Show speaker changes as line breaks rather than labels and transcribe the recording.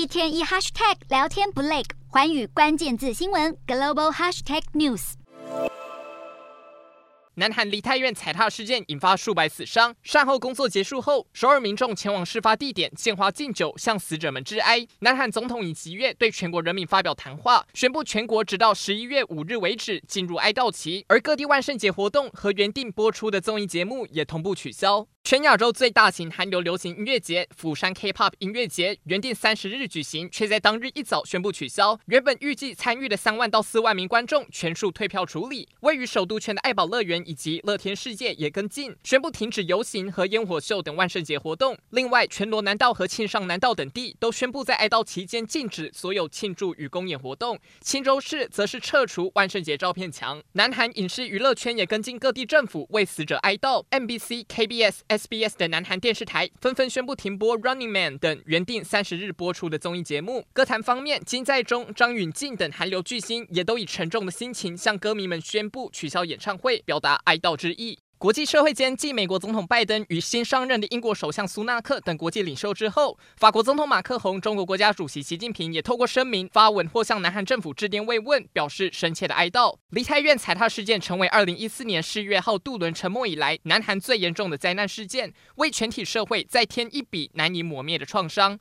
一天一 hashtag 聊天不累，环宇关键字新闻 global hashtag news。
南韩梨泰院踩踏事件引发数百死伤，善后工作结束后，首尔民众前往事发地点献花敬酒，向死者们致哀。南韩总统尹锡悦对全国人民发表谈话，宣布全国直到十一月五日为止进入哀悼期，而各地万圣节活动和原定播出的综艺节目也同步取消。全亚洲最大型韩流流行音乐节釜山 K-pop 音乐节原定三十日举行，却在当日一早宣布取消。原本预计参与的三万到四万名观众全数退票处理。位于首都圈的爱宝乐园以及乐天世界也跟进，宣布停止游行和烟火秀等万圣节活动。另外，全罗南道和庆尚南道等地都宣布在哀悼期间禁止所有庆祝与公演活动。青州市则是撤除万圣节照片墙。南韩影视娱乐圈也跟进各地政府为死者哀悼。MBC、KBS。SBS 的南韩电视台纷纷宣布停播《Running Man》等原定三十日播出的综艺节目。歌坛方面，金在中、张允静等韩流巨星也都以沉重的心情向歌迷们宣布取消演唱会，表达哀悼之意。国际社会间，继美国总统拜登与新上任的英国首相苏纳克等国际领袖之后，法国总统马克宏、中国国家主席习近平也透过声明发文或向南韩政府致电慰问，表示深切的哀悼。梨泰院踩踏事件成为二零一四年世越号渡轮沉没以来南韩最严重的灾难事件，为全体社会再添一笔难以磨灭的创伤。